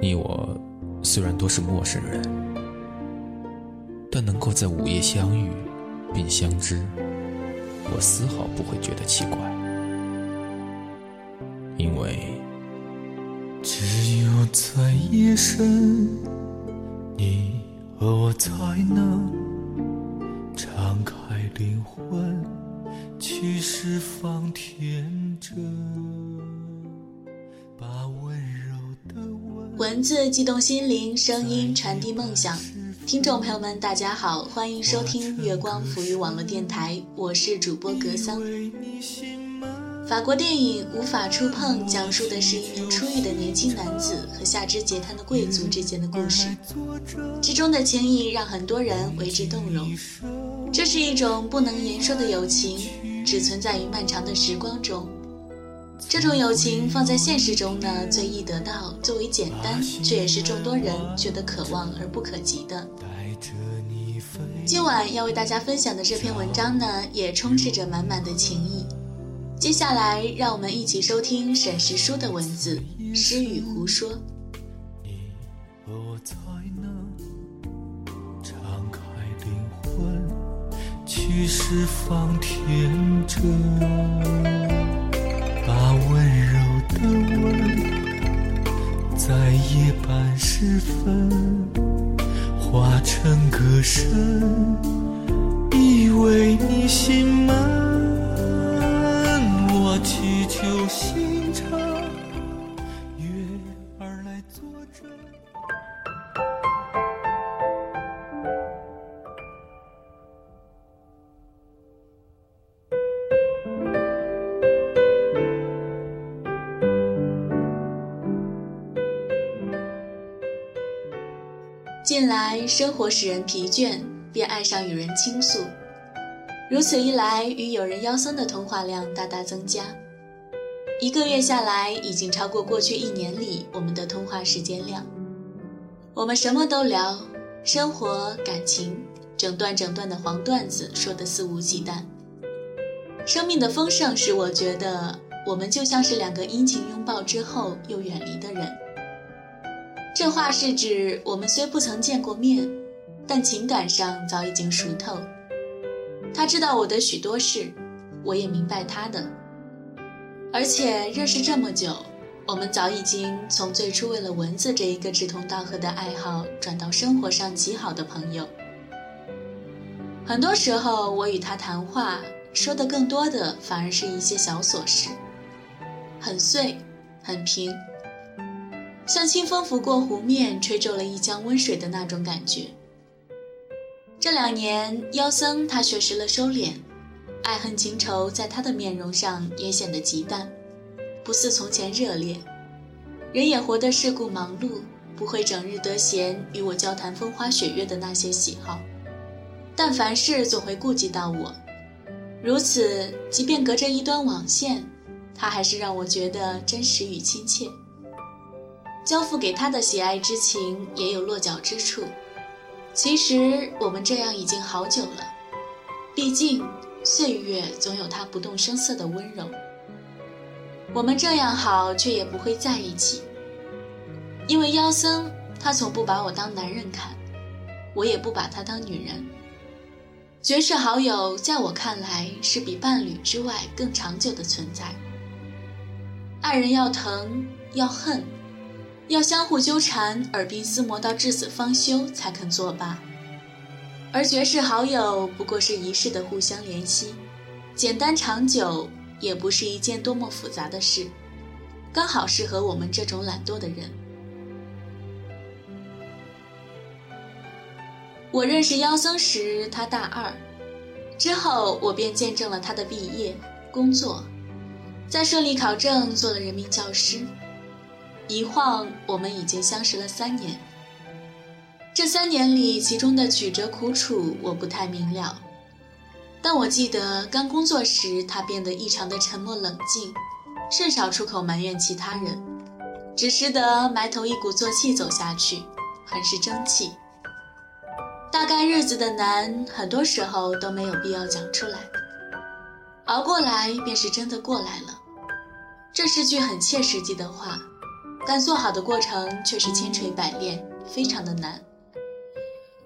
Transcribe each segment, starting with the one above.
你我虽然都是陌生人，但能够在午夜相遇并相知，我丝毫不会觉得奇怪，因为只有在夜深，你和我才能敞开灵魂，去释放天真。文字激动心灵，声音传递梦想。听众朋友们，大家好，欢迎收听月光浮语网络电台，我是主播格桑。法国电影《无法触碰》讲述的是一名出狱的年轻男子和下肢截瘫的贵族之间的故事，之中的情谊让很多人为之动容。这是一种不能言说的友情，只存在于漫长的时光中。这种友情放在现实中呢，最易得到，最为简单，却也是众多人觉得可望而不可及的。今晚要为大家分享的这篇文章呢，也充斥着满满的情谊。接下来，让我们一起收听沈石书的文字《诗与胡说》。你我才能敞开灵魂，去释放天真。的吻，在夜半时分化成歌声，依偎你心门，我祈求心。近来生活使人疲倦，便爱上与人倾诉。如此一来，与友人妖僧的通话量大大增加。一个月下来，已经超过过去一年里我们的通话时间量。我们什么都聊，生活、感情，整段整段的黄段子说得肆无忌惮。生命的丰盛使我觉得，我们就像是两个殷勤拥抱之后又远离的人。这话是指我们虽不曾见过面，但情感上早已经熟透。他知道我的许多事，我也明白他的。而且认识这么久，我们早已经从最初为了文字这一个志同道合的爱好，转到生活上极好的朋友。很多时候，我与他谈话，说的更多的反而是一些小琐事，很碎，很平。像清风拂过湖面，吹皱了一江温水的那种感觉。这两年，妖僧他学识了收敛，爱恨情仇在他的面容上也显得极淡，不似从前热烈。人也活得世故忙碌，不会整日得闲与我交谈风花雪月的那些喜好，但凡事总会顾及到我。如此，即便隔着一端网线，他还是让我觉得真实与亲切。交付给他的喜爱之情也有落脚之处。其实我们这样已经好久了，毕竟岁月总有它不动声色的温柔。我们这样好，却也不会在一起，因为妖僧他从不把我当男人看，我也不把他当女人。绝世好友在我看来是比伴侣之外更长久的存在。爱人要疼要恨。要相互纠缠，耳鬓厮磨到至死方休才肯作罢。而绝世好友不过是一世的互相怜惜，简单长久也不是一件多么复杂的事，刚好适合我们这种懒惰的人。我认识妖僧时，他大二，之后我便见证了他的毕业、工作，在顺利考证，做了人民教师。一晃，我们已经相识了三年。这三年里，其中的曲折苦楚我不太明了，但我记得刚工作时，他变得异常的沉默冷静，甚少出口埋怨其他人，只识得埋头一鼓作气走下去，很是争气。大概日子的难，很多时候都没有必要讲出来，熬过来便是真的过来了。这是句很切实际的话。但做好的过程却是千锤百炼，非常的难。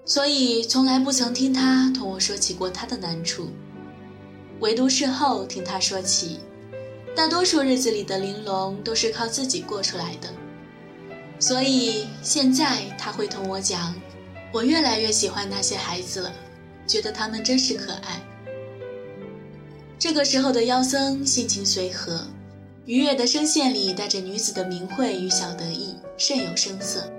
所以从来不曾听他同我说起过他的难处，唯独事后听他说起，大多数日子里的玲珑都是靠自己过出来的。所以现在他会同我讲，我越来越喜欢那些孩子了，觉得他们真是可爱。这个时候的妖僧性情随和，愉悦的声线里带着女子的明慧与小得意，甚有声色。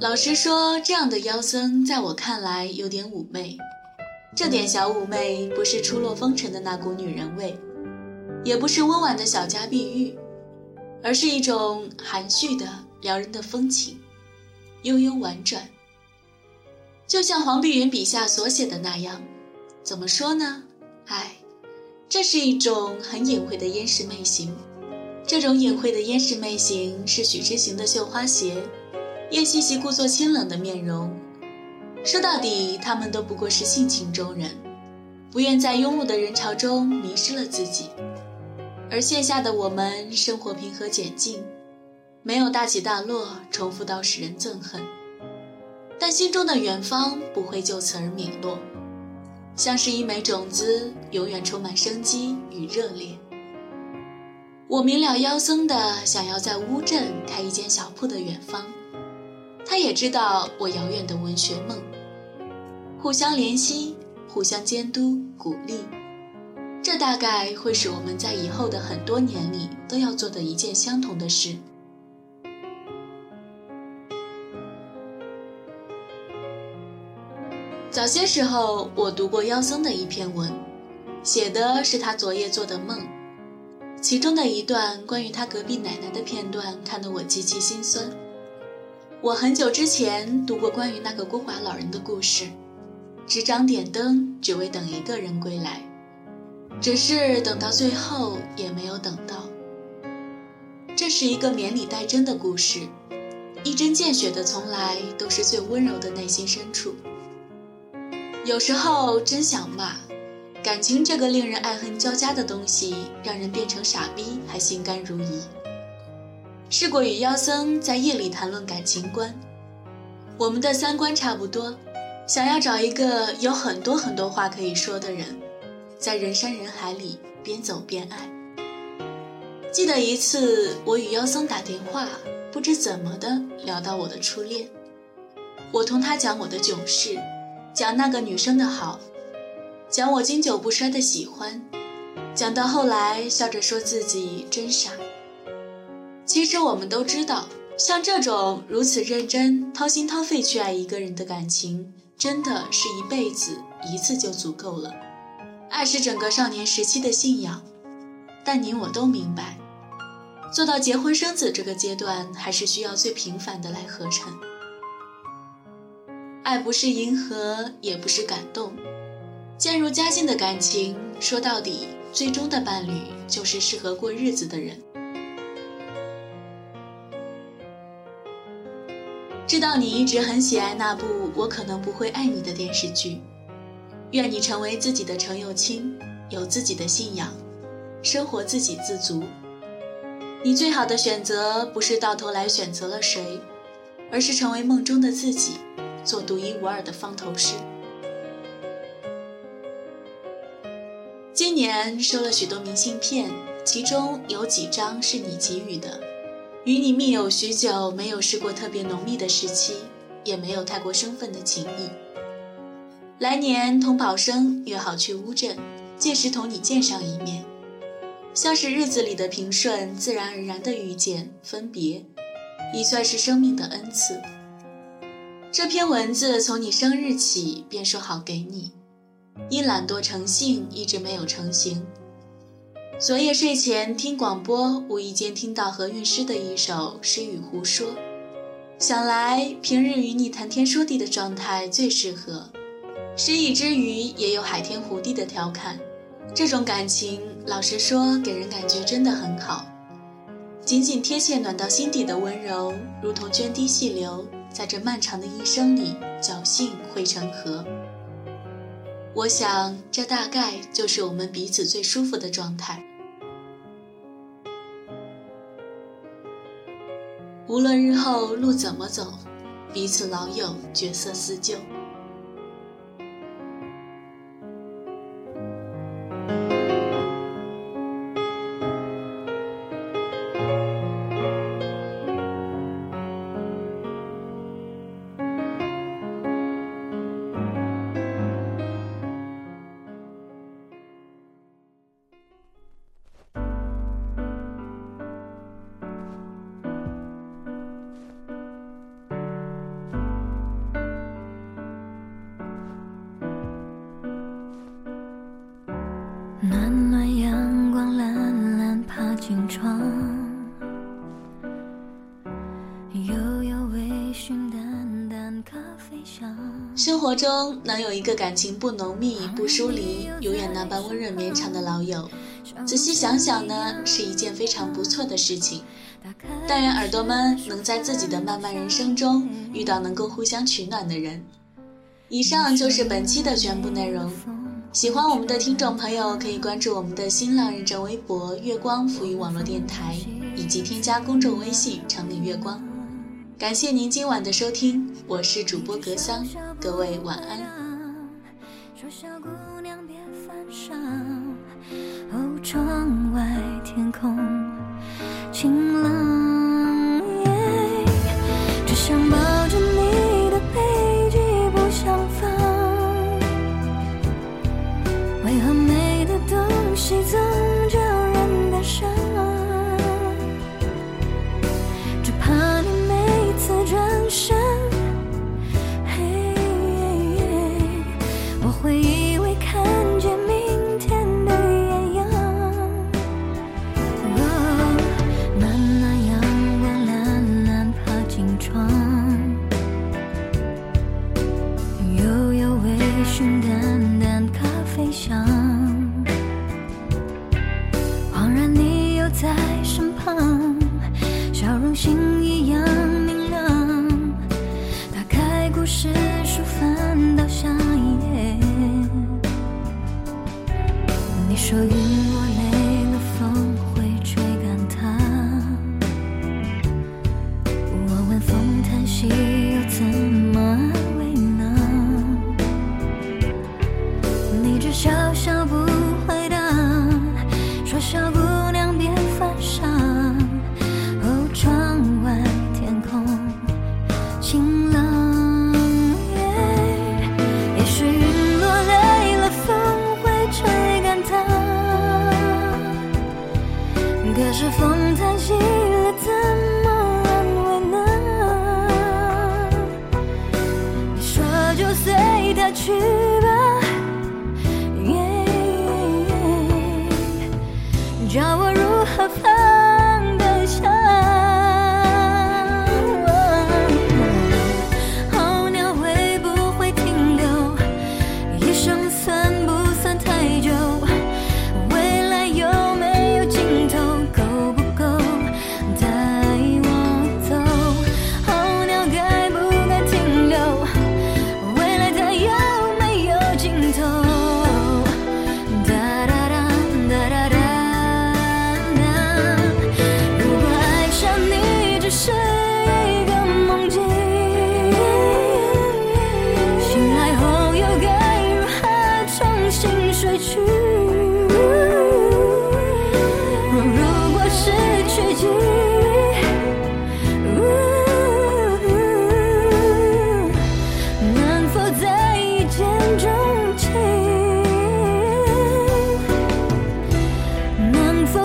老实说，这样的妖僧在我看来有点妩媚，这点小妩媚不是初落风尘的那股女人味，也不是温婉的小家碧玉，而是一种含蓄的。撩人的风情，悠悠婉转，就像黄碧云笔下所写的那样。怎么说呢？哎，这是一种很隐晦的烟视媚行。这种隐晦的烟视媚行，是许之行的绣花鞋，叶细细故作清冷的面容。说到底，他们都不过是性情中人，不愿在庸碌的人潮中迷失了自己。而线下的我们，生活平和简静。没有大起大落，重复到使人憎恨，但心中的远方不会就此而泯落，像是一枚种子，永远充满生机与热烈。我明了妖僧的想要在乌镇开一间小铺的远方，他也知道我遥远的文学梦。互相怜惜，互相监督鼓励，这大概会是我们在以后的很多年里都要做的一件相同的事。早些时候，我读过妖僧的一篇文，写的是他昨夜做的梦，其中的一段关于他隔壁奶奶的片段，看得我极其心酸。我很久之前读过关于那个孤寡老人的故事，执掌点灯，只为等一个人归来，只是等到最后也没有等到。这是一个绵里带针的故事，一针见血的，从来都是最温柔的内心深处。有时候真想骂，感情这个令人爱恨交加的东西，让人变成傻逼还心甘如饴。试过与妖僧在夜里谈论感情观，我们的三观差不多，想要找一个有很多很多话可以说的人，在人山人海里边走边爱。记得一次，我与妖僧打电话，不知怎么的聊到我的初恋，我同他讲我的囧事。讲那个女生的好，讲我经久不衰的喜欢，讲到后来笑着说自己真傻。其实我们都知道，像这种如此认真、掏心掏肺去爱一个人的感情，真的是一辈子一次就足够了。爱是整个少年时期的信仰，但你我都明白，做到结婚生子这个阶段，还是需要最平凡的来合成。爱不是迎合，也不是感动，渐入佳境的感情，说到底，最终的伴侣就是适合过日子的人。知道你一直很喜爱那部《我可能不会爱你》的电视剧，愿你成为自己的程又青，有自己的信仰，生活自给自足。你最好的选择不是到头来选择了谁，而是成为梦中的自己。做独一无二的方头诗。今年收了许多明信片，其中有几张是你给予的。与你密友许久，没有试过特别浓密的时期，也没有太过生分的情谊。来年同宝生约好去乌镇，届时同你见上一面，像是日子里的平顺，自然而然的遇见分别，已算是生命的恩赐。这篇文字从你生日起便说好给你，因懒惰成性，一直没有成型。昨夜睡前听广播，无意间听到何韵诗的一首《诗与胡说》，想来平日与你谈天说地的状态最适合。诗意之余，也有海天湖地的调侃。这种感情，老实说，给人感觉真的很好，紧紧贴切、暖到心底的温柔，如同涓滴细流。在这漫长的一生里，侥幸汇成河。我想，这大概就是我们彼此最舒服的状态。无论日后路怎么走，彼此老友，角色似旧。活中能有一个感情不浓密、不疏离、永远那般温润绵长的老友，仔细想想呢，是一件非常不错的事情。但愿耳朵们能在自己的漫漫人生中遇到能够互相取暖的人。以上就是本期的全部内容。喜欢我们的听众朋友可以关注我们的新浪认证微博“月光浮语网络电台”，以及添加公众微信“长岭月光”。感谢您今晚的收听，我是主播格桑，各位晚安。说小姑娘别犯傻，哦，窗外天空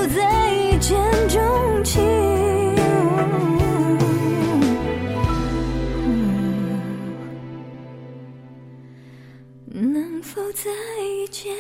再一见钟情。能否再遇见